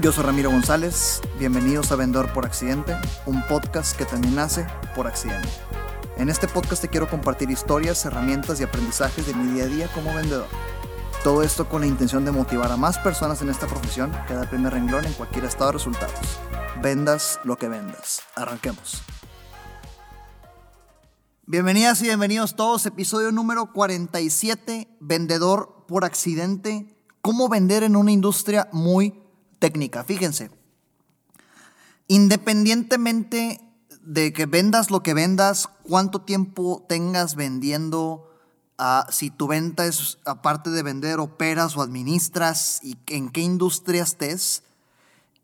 Yo soy Ramiro González, bienvenidos a Vendedor por Accidente, un podcast que también nace por accidente. En este podcast te quiero compartir historias, herramientas y aprendizajes de mi día a día como vendedor. Todo esto con la intención de motivar a más personas en esta profesión que da primer renglón en cualquier estado de resultados. Vendas lo que vendas. Arranquemos. Bienvenidas y bienvenidos todos, episodio número 47, Vendedor por Accidente, cómo vender en una industria muy técnica. Fíjense, independientemente de que vendas lo que vendas, cuánto tiempo tengas vendiendo, uh, si tu venta es aparte de vender, operas o administras y en qué industria estés,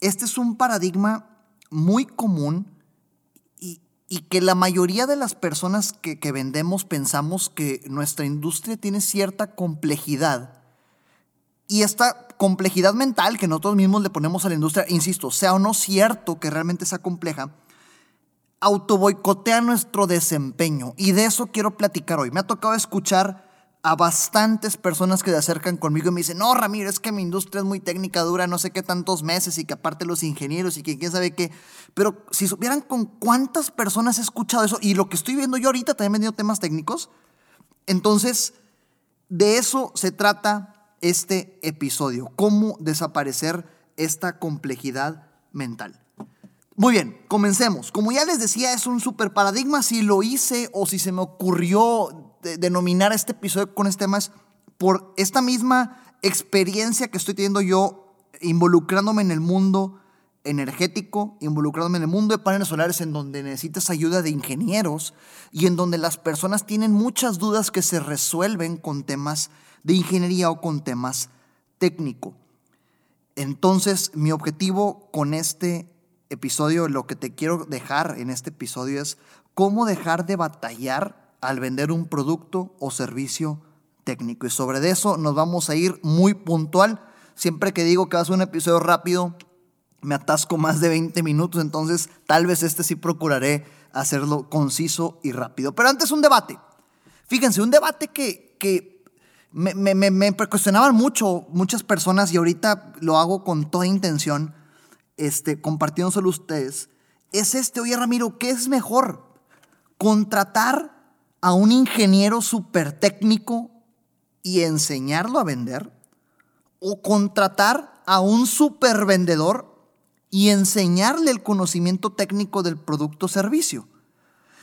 este es un paradigma muy común y, que la mayoría de las personas que vendemos pensamos que nuestra industria tiene cierta complejidad. Y esta complejidad mental que nosotros mismos le ponemos a la industria, insisto, sea o no cierto que realmente sea compleja, autoboicotea nuestro desempeño. Y de eso quiero platicar hoy. Me ha tocado escuchar a bastantes personas que se acercan conmigo y me dicen, no, Ramiro, es que mi industria es muy técnica, dura no sé qué tantos meses y que aparte los ingenieros y quién sabe qué. Pero si supieran con cuántas personas he escuchado eso y lo que estoy viendo yo ahorita, también he vendido temas técnicos, entonces de eso se trata este episodio, cómo desaparecer esta complejidad mental. Muy bien, comencemos. Como ya les decía, es un super paradigma. Si lo hice o si se me ocurrió denominar este episodio con este tema, es por esta misma experiencia que estoy teniendo yo involucrándome en el mundo energético, involucrándome en el mundo de paneles solares en donde necesitas ayuda de ingenieros y en donde las personas tienen muchas dudas que se resuelven con temas de ingeniería o con temas técnico. Entonces, mi objetivo con este episodio, lo que te quiero dejar en este episodio es cómo dejar de batallar al vender un producto o servicio técnico. Y sobre eso nos vamos a ir muy puntual. Siempre que digo que ser un episodio rápido, me atasco más de 20 minutos, entonces tal vez este sí procuraré hacerlo conciso y rápido. Pero antes un debate. Fíjense, un debate que, que me, me, me, cuestionaban mucho muchas personas y ahorita lo hago con toda intención, este, compartiéndoselo a ustedes. Es este, oye Ramiro, ¿qué es mejor? ¿Contratar a un ingeniero súper técnico y enseñarlo a vender? ¿O contratar a un súper vendedor y enseñarle el conocimiento técnico del producto o servicio?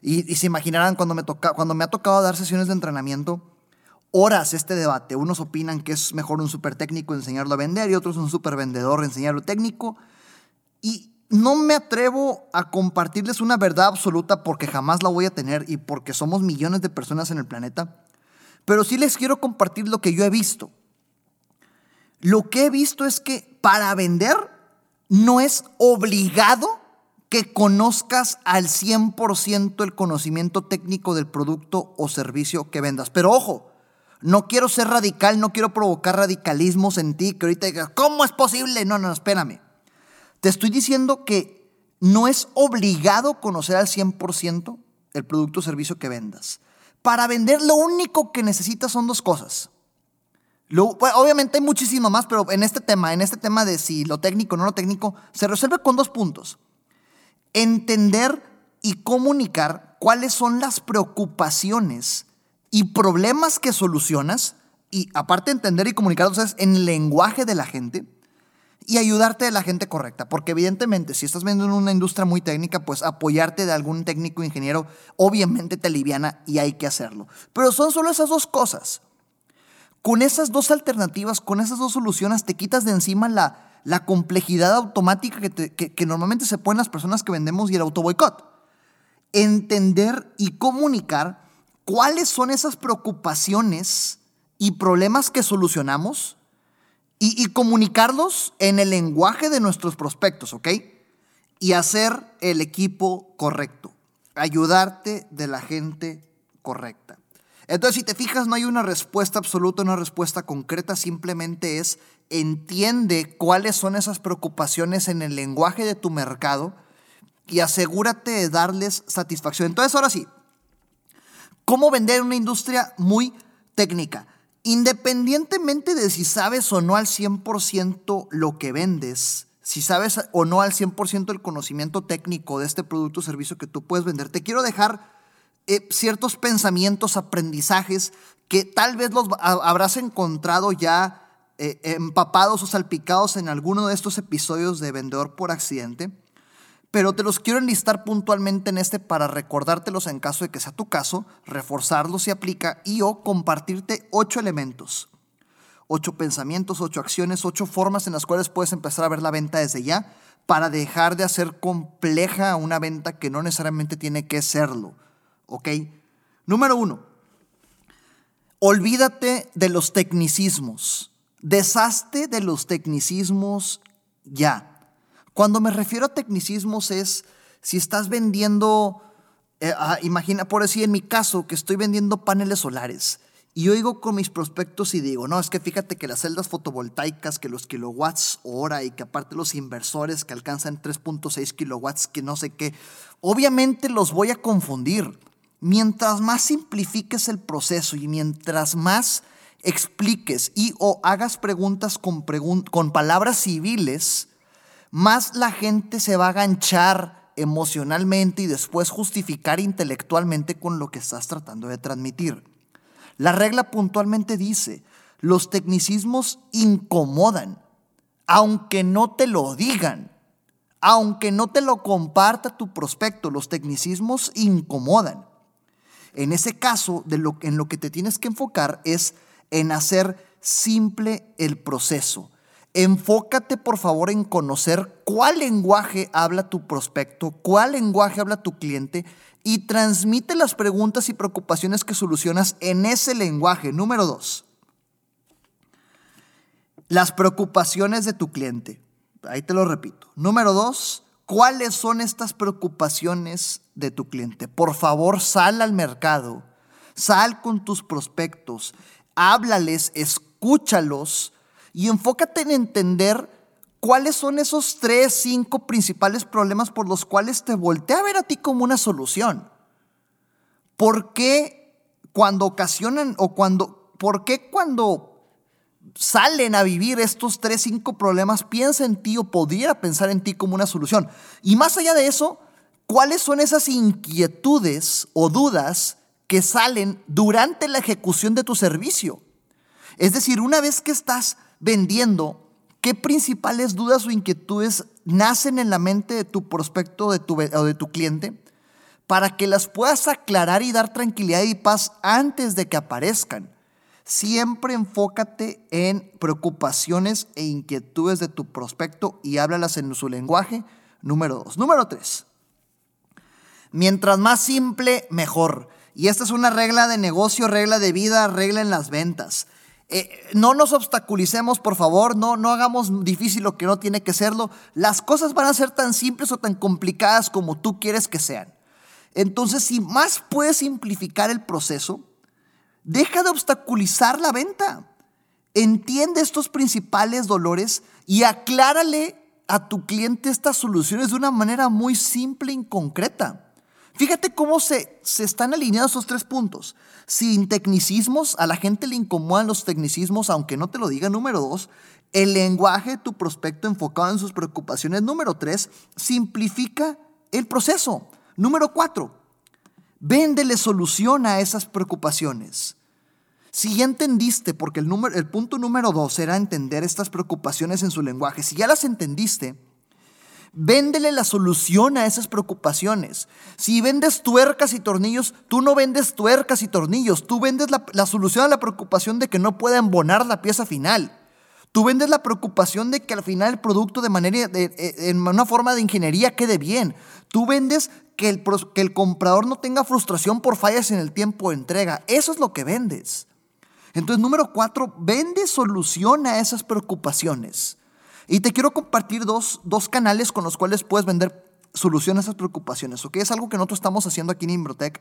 Y, y, se imaginarán cuando me, toca, cuando me ha tocado dar sesiones de entrenamiento, horas este debate. Unos opinan que es mejor un super técnico enseñarlo a vender y otros un super vendedor enseñarlo técnico. Y no me atrevo a compartirles una verdad absoluta porque jamás la voy a tener y porque somos millones de personas en el planeta. Pero sí les quiero compartir lo que yo he visto. Lo que he visto es que para vender no es obligado que conozcas al 100% el conocimiento técnico del producto o servicio que vendas. Pero ojo, no quiero ser radical, no quiero provocar radicalismos en ti que ahorita digas, ¿cómo es posible? No, no, espérame. Te estoy diciendo que no es obligado conocer al 100% el producto o servicio que vendas. Para vender lo único que necesitas son dos cosas. obviamente hay muchísimo más, pero en este tema, en este tema de si lo técnico o no lo técnico, se resuelve con dos puntos. Entender y comunicar cuáles son las preocupaciones y problemas que solucionas, y aparte entender y comunicar en el lenguaje de la gente, y ayudarte de la gente correcta. Porque evidentemente, si estás viendo en una industria muy técnica, pues apoyarte de algún técnico ingeniero obviamente te aliviana y hay que hacerlo. Pero son solo esas dos cosas. Con esas dos alternativas, con esas dos soluciones, te quitas de encima la, la complejidad automática que, que, normalmente se ponen las personas que vendemos y el autoboicot. Entender y comunicar cuáles son esas preocupaciones y problemas que solucionamos y, comunicarlos en el lenguaje de nuestros prospectos, ¿ok? Y hacer el equipo correcto, ayudarte de la gente correcta. Entonces, si te fijas, no hay una respuesta absoluta, una respuesta concreta, simplemente es entiende cuáles son esas preocupaciones en el lenguaje de tu mercado y asegúrate de darles satisfacción. Entonces, ahora sí, cómo vender una industria muy técnica. Independientemente de si sabes o no al 100% lo que vendes, si sabes o no al 100% el conocimiento técnico de este producto o servicio que tú puedes vender, te quiero dejar eh, ciertos pensamientos, aprendizajes que tal vez los habrás encontrado ya eh, empapados o salpicados en alguno de estos episodios de Vendedor por Accidente, pero te los quiero enlistar puntualmente en este para recordártelos en caso de que sea tu caso, reforzarlos si aplica y o compartirte ocho elementos ocho pensamientos, ocho acciones, ocho formas en las cuales puedes empezar a ver la venta desde ya para dejar de hacer compleja una venta que no necesariamente tiene que serlo. ¿Ok? Número uno, olvídate de los tecnicismos. Deshazte de los tecnicismos ya. Cuando me refiero a tecnicismos es si estás vendiendo, eh, ah, imagina por decir en mi caso que estoy vendiendo paneles solares y oigo con mis prospectos y digo, no, es que fíjate que las celdas fotovoltaicas, que los kilowatts hora y que aparte los inversores que alcanzan 3.6 kilowatts, que no sé qué, obviamente los voy a confundir. Mientras más simplifiques el proceso y mientras más expliques y o hagas preguntas con, con palabras civiles, más la gente se va a ganchar emocionalmente y después justificar intelectualmente con lo que estás tratando de transmitir. La regla puntualmente dice, los tecnicismos incomodan, aunque no te lo digan, aunque no te lo comparta tu prospecto, los tecnicismos incomodan. En ese caso, en lo que te tienes que enfocar es en hacer simple el proceso. Enfócate por favor en conocer cuál lenguaje habla tu prospecto, cuál lenguaje habla tu cliente y transmite las preguntas y preocupaciones que solucionas en ese lenguaje. Número dos, las preocupaciones de tu cliente. Ahí te lo repito. Número dos, ¿cuáles son estas preocupaciones de tu cliente? Por favor, sal al mercado, sal con tus prospectos, háblales, escúchalos y enfócate en entender ¿Cuáles son esos tres, cinco principales problemas por los cuales te voltea a ver a ti como una solución? ¿Por qué cuando ocasionan o cuando, por qué cuando salen a vivir estos tres, cinco problemas piensa en ti o pudiera pensar en ti como una solución? Y más allá de eso, ¿cuáles son esas inquietudes o dudas que salen durante la ejecución de tu servicio? Es decir, una vez que estás vendiendo ¿Qué principales dudas o inquietudes nacen en la mente de tu prospecto o de tu cliente para que las puedas aclarar y dar tranquilidad y paz antes de que aparezcan? Siempre enfócate en preocupaciones e inquietudes de tu prospecto y háblalas en su lenguaje. Número dos. Número tres. Mientras más simple, mejor. Y esta es una regla de negocio, regla de vida, regla en las ventas. Eh, no nos obstaculicemos, por favor, no, no hagamos difícil lo que no tiene que serlo. Las cosas van a ser tan simples o tan complicadas como tú quieres que sean. Entonces, si más puedes simplificar el proceso, deja de obstaculizar la venta. Entiende estos principales dolores y aclárale a tu cliente estas soluciones de una manera muy simple y concreta. Fíjate cómo se, se están alineados esos tres puntos. Sin tecnicismos, a la gente le incomodan los tecnicismos, aunque no te lo diga. Número dos, el lenguaje de tu prospecto enfocado en sus preocupaciones. Número tres, simplifica el proceso. Número cuatro, véndele solución a esas preocupaciones. Si ya entendiste, porque el, número, el punto número dos era entender estas preocupaciones en su lenguaje, si ya las entendiste, Véndele la solución a esas preocupaciones. Si vendes tuercas y tornillos, tú no vendes tuercas y tornillos, tú vendes la, solución a la preocupación de que no pueda embonar la pieza final. Tú vendes la preocupación de que al final el producto de manera, en una forma de ingeniería quede bien. Tú vendes que el, que el comprador no tenga frustración por fallas en el tiempo de entrega. Eso es lo que vendes. Entonces, número cuatro, vende solución a esas preocupaciones. Y te quiero compartir dos, canales con los cuales puedes vender soluciones a esas preocupaciones, ¿ok? Es algo que nosotros estamos haciendo aquí en Imbrotech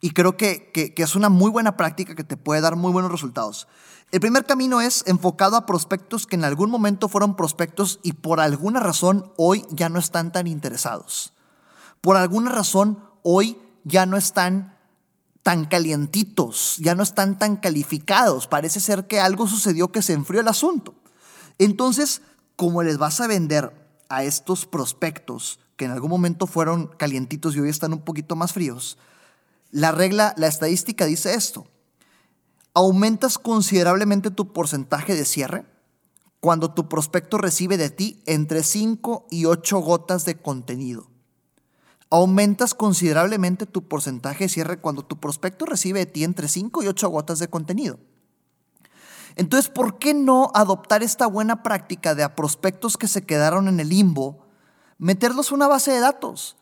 y creo que, que, es una muy buena práctica que te puede dar muy buenos resultados. El primer camino es enfocado a prospectos que en algún momento fueron prospectos y por alguna razón hoy ya no están tan interesados. Por alguna razón hoy ya no están tan calientitos, ya no están tan calificados. Parece ser que algo sucedió que se enfrió el asunto. Entonces, como les vas a vender a estos prospectos que en algún momento fueron calientitos y hoy están un poquito más fríos, la regla, la estadística dice esto. Aumentas considerablemente tu porcentaje de cierre cuando tu prospecto recibe de ti entre 5 y 8 gotas de contenido. Aumentas considerablemente tu porcentaje de cierre cuando tu prospecto recibe de ti entre 5 y 8 gotas de contenido. Entonces, ¿por qué no adoptar esta buena práctica de a prospectos que se quedaron en el limbo, meterlos a una base de datos,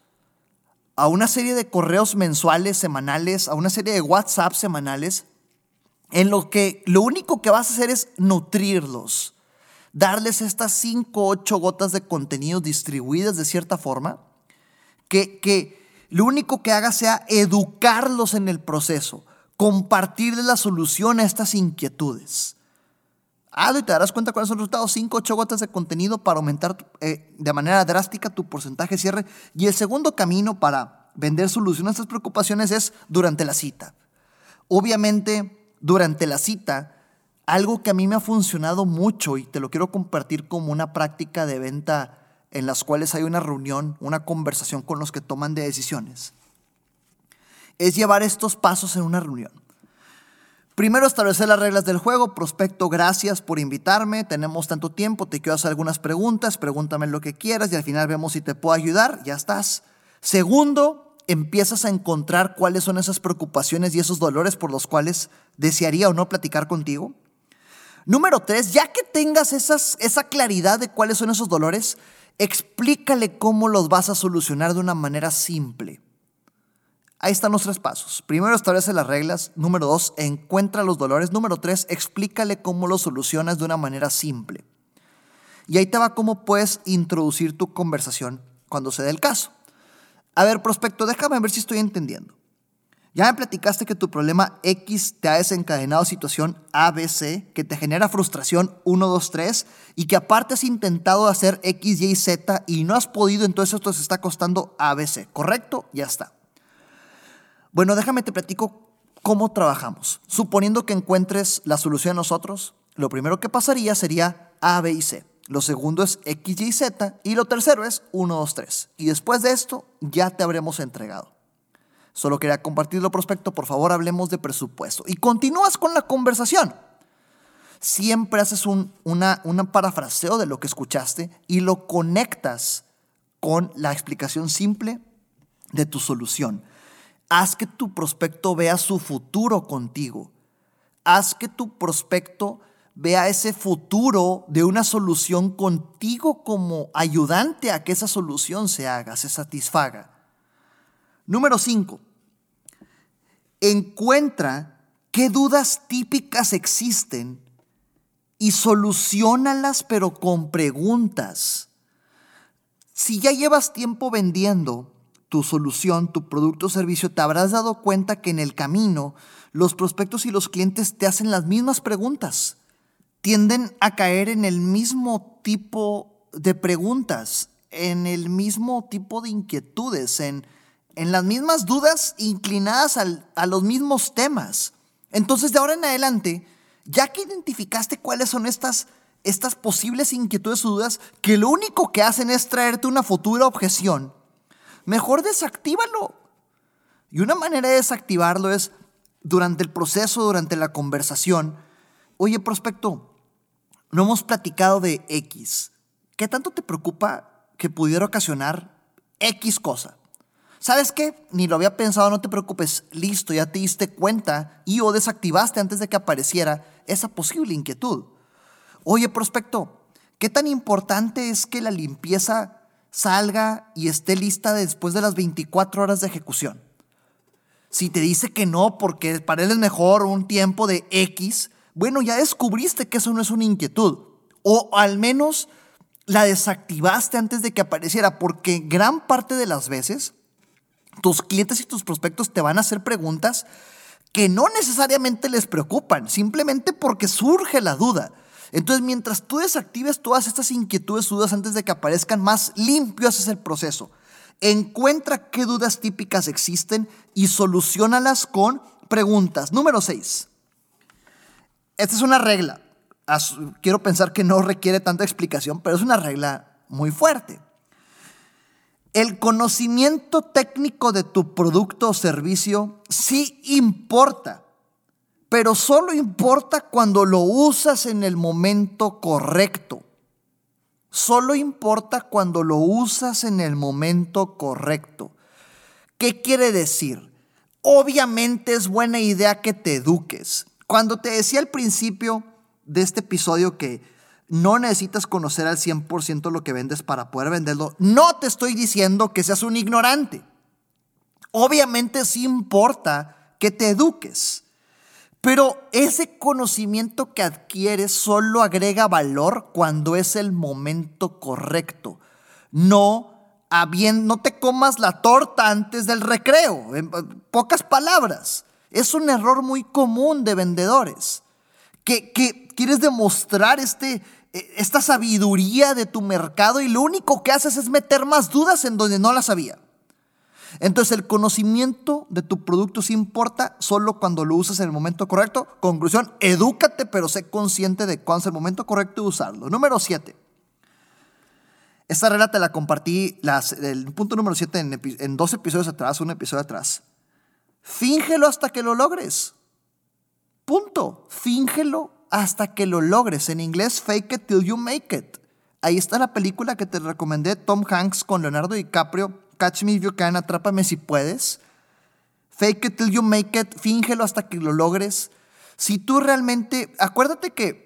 a una serie de correos mensuales, semanales, a una serie de WhatsApp semanales, en lo que lo único que vas a hacer es nutrirlos, darles estas 5 o 8 gotas de contenido distribuidas de cierta forma, que, que lo único que haga sea educarlos en el proceso, compartirles la solución a estas inquietudes. Hazlo y te darás cuenta cuáles son los resultados. 5, 8 gotas de contenido para aumentar eh, de manera drástica tu porcentaje de cierre. Y el segundo camino para vender soluciones a estas preocupaciones es durante la cita. Obviamente, durante la cita, algo que a mí me ha funcionado mucho y te lo quiero compartir como una práctica de venta en las cuales hay una reunión, una conversación con los que toman de decisiones, es llevar estos pasos en una reunión. Primero establecer las reglas del juego. Prospecto, gracias por invitarme. Tenemos tanto tiempo, te quiero hacer algunas preguntas. Pregúntame lo que quieras y al final vemos si te puedo ayudar. Ya estás. Segundo, empiezas a encontrar cuáles son esas preocupaciones y esos dolores por los cuales desearía o no platicar contigo. Número tres, ya que tengas esa claridad de cuáles son esos dolores, explícale cómo los vas a solucionar de una manera simple. Ahí están los tres pasos. Primero, establece las reglas. Número dos, encuentra los dolores. Número tres, explícale cómo los solucionas de una manera simple. Y ahí te va cómo puedes introducir tu conversación cuando se dé el caso. A ver, prospecto, déjame ver si estoy entendiendo. Ya me platicaste que tu problema X te ha desencadenado situación ABC, que te genera frustración 1, 2, 3, y que aparte has intentado hacer X, Y, Z y no has podido, entonces esto se está costando ABC, ¿correcto? Ya está. Bueno, déjame te platico cómo trabajamos. Suponiendo que encuentres la solución a nosotros, lo primero que pasaría sería A, B y C. Lo segundo es X, Y, Z. Y lo tercero es 1, 2, 3. Y después de esto ya te habremos entregado. Solo quería compartirlo, prospecto. Por favor, hablemos de presupuesto. Y continúas con la conversación. Siempre haces un una, una parafraseo de lo que escuchaste y lo conectas con la explicación simple de tu solución. Haz que tu prospecto vea su futuro contigo. Haz que tu prospecto vea ese futuro de una solución contigo como ayudante a que esa solución se haga, se satisfaga. Número 5. Encuentra qué dudas típicas existen y solucionalas pero con preguntas. Si ya llevas tiempo vendiendo, tu solución, tu producto o servicio, te habrás dado cuenta que en el camino los prospectos y los clientes te hacen las mismas preguntas. Tienden a caer en el mismo tipo de preguntas, en el mismo tipo de inquietudes, en, en las mismas dudas inclinadas a los mismos temas. Entonces, de ahora en adelante, ya que identificaste cuáles son estas, estas posibles inquietudes o dudas, que lo único que hacen es traerte una futura objeción, mejor desactívalo. Y una manera de desactivarlo es durante el proceso, durante la conversación, oye, prospecto, no hemos platicado de X. ¿Qué tanto te preocupa que pudiera ocasionar X cosa? ¿Sabes qué? Ni lo había pensado, no te preocupes. Listo, ya te diste cuenta y o desactivaste antes de que apareciera esa posible inquietud. Oye, prospecto, ¿qué tan importante es que la limpieza salga y esté lista después de las 24 horas de ejecución. Si te dice que no porque para él es mejor un tiempo de X, bueno, ya descubriste que eso no es una inquietud. O al menos la desactivaste antes de que apareciera, porque gran parte de las veces tus clientes y tus prospectos te van a hacer preguntas que no necesariamente les preocupan, simplemente porque surge la duda. Entonces, mientras tú desactives todas estas inquietudes, dudas antes de que aparezcan más limpio, haces el proceso. Encuentra qué dudas típicas existen y solucionalas con preguntas. Número 6. Esta es una regla. quiero pensar que no requiere tanta explicación, pero es una regla muy fuerte. El conocimiento técnico de tu producto o servicio sí importa, pero solo importa cuando lo usas en el momento correcto. Solo importa cuando lo usas en el momento correcto. ¿Qué quiere decir? Obviamente es buena idea que te eduques. Cuando te decía al principio de este episodio que no necesitas conocer al 100% lo que vendes para poder venderlo. No te estoy diciendo que seas un ignorante. Obviamente sí importa que te eduques, pero ese conocimiento que adquieres solo agrega valor cuando es el momento correcto. No no te comas la torta antes del recreo, en pocas palabras. Es un error muy común de vendedores, que, que quieres demostrar este, e, esta sabiduría de tu mercado y lo único que haces es meter más dudas en donde no las había. Entonces el conocimiento de tu producto sí importa solo cuando lo usas en el momento correcto. Conclusión, edúcate pero sé consciente de cuándo es el momento correcto de usarlo. Número 7. Esta regla te la compartí, el punto número 7 en, en dos episodios atrás, un episodio atrás. Fíngelo hasta que lo logres. Punto. Fíngelo hasta que lo logres. En inglés, fake it till you make it. Ahí está la película que te recomendé, Tom Hanks con Leonardo DiCaprio, Catch Me If You Can, Atrápame si puedes. Fake it till you make it, fíngelo hasta que lo logres. Si tú realmente, acuérdate que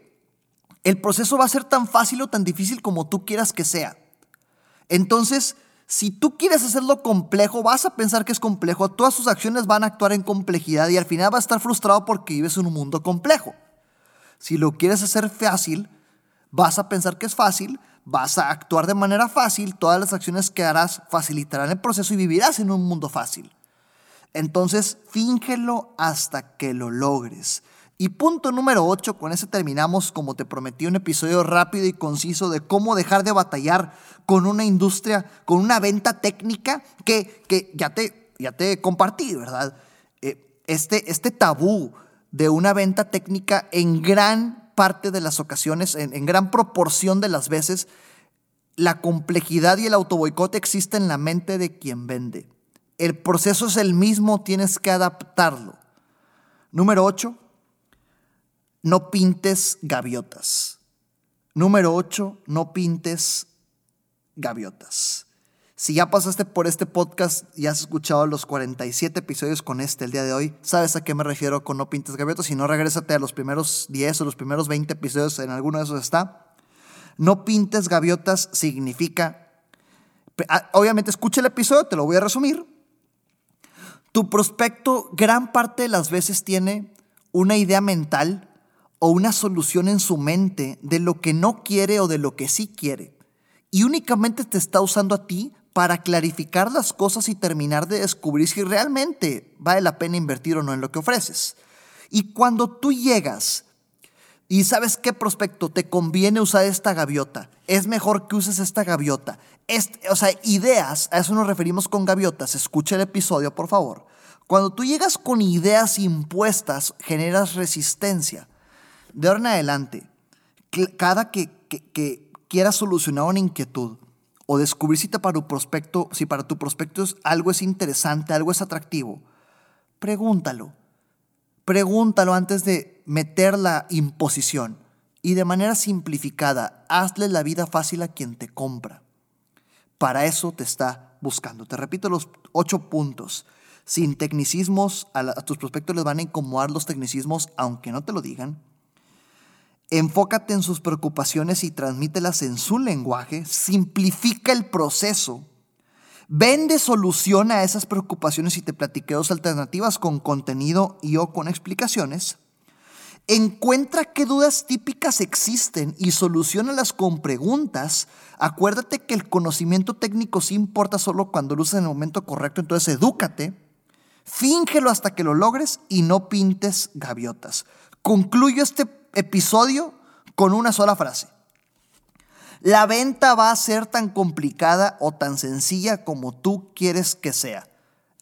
el proceso va a ser tan fácil o tan difícil como tú quieras que sea. Entonces, si tú quieres hacerlo complejo, vas a pensar que es complejo, todas tus acciones van a actuar en complejidad y al final vas a estar frustrado porque vives en un mundo complejo. Si lo quieres hacer fácil, vas a pensar que es fácil, vas a actuar de manera fácil, todas las acciones que harás facilitarán el proceso y vivirás en un mundo fácil. Entonces, fíngelo hasta que lo logres. Y punto número 8, con ese terminamos, como te prometí, un episodio rápido y conciso de cómo dejar de batallar con una industria, con una venta técnica que, que ya, te, ya te compartí, ¿verdad? Eh, este, este tabú de una venta técnica en gran parte de las ocasiones, en, gran proporción de las veces, la complejidad y el autoboicote existen en la mente de quien vende. El proceso es el mismo, tienes que adaptarlo. Número 8, no pintes gaviotas. Número 8, no pintes gaviotas. Si ya pasaste por este podcast y has escuchado los 47 episodios con este el día de hoy, sabes a qué me refiero con No Pintes Gaviotas. Si no, regrésate a los primeros 10 o los primeros 20 episodios, en alguno de esos está. No Pintes Gaviotas significa, ah, obviamente escucha el episodio, te lo voy a resumir. Tu prospecto gran parte de las veces tiene una idea mental o una solución en su mente de lo que no quiere o de lo que sí quiere. Y únicamente te está usando a ti para clarificar las cosas y terminar de descubrir si realmente vale la pena invertir o no en lo que ofreces. Y cuando tú llegas y sabes qué prospecto te conviene usar esta gaviota, es mejor que uses esta gaviota. o sea, ideas, a eso nos referimos con gaviotas. Escucha el episodio, por favor. Cuando tú llegas con ideas impuestas, generas resistencia. De ahora en adelante, cada que, que quieras solucionar una inquietud, o descubrir si para tu prospecto, si para tu prospecto algo es interesante, algo es atractivo, pregúntalo. Pregúntalo antes de meter la imposición y de manera simplificada, hazle la vida fácil a quien te compra. Para eso te está buscando. Te repito los ocho puntos. Sin tecnicismos, a, a tus prospectos les van a incomodar los tecnicismos, aunque no te lo digan. Enfócate en sus preocupaciones y transmítelas en su lenguaje. Simplifica el proceso. Vende solución a esas preocupaciones y te platiqué dos alternativas con contenido y o con explicaciones. Encuentra qué dudas típicas existen y solucionalas con preguntas. Acuérdate que el conocimiento técnico sí importa solo cuando lo usas en el momento correcto, entonces edúcate. Fíngelo hasta que lo logres y no pintes gaviotas. Concluyo este episodio con una sola frase. La venta va a ser tan complicada o tan sencilla como tú quieres que sea,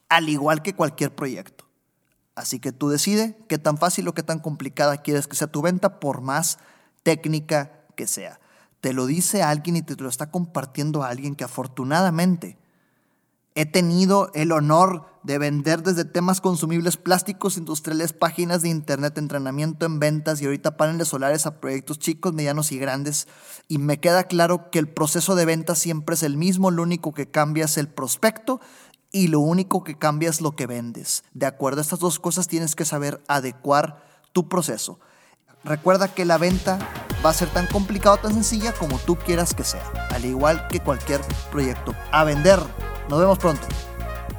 al igual que cualquier proyecto. Así que tú decides qué tan fácil o qué tan complicada quieres que sea tu venta, por más técnica que sea. Te lo dice alguien y te lo está compartiendo alguien que afortunadamente He tenido el honor de vender desde temas consumibles plásticos industriales, páginas de internet, entrenamiento en ventas y ahorita paneles solares a proyectos chicos, medianos y grandes. Y me queda claro que el proceso de venta siempre es el mismo, lo único que cambia es el prospecto y lo único que cambia es lo que vendes. De acuerdo a estas dos cosas tienes que saber adecuar tu proceso. Recuerda que la venta va a ser tan complicada o tan sencilla como tú quieras que sea, al igual que cualquier proyecto. A vender. Nos vemos pronto.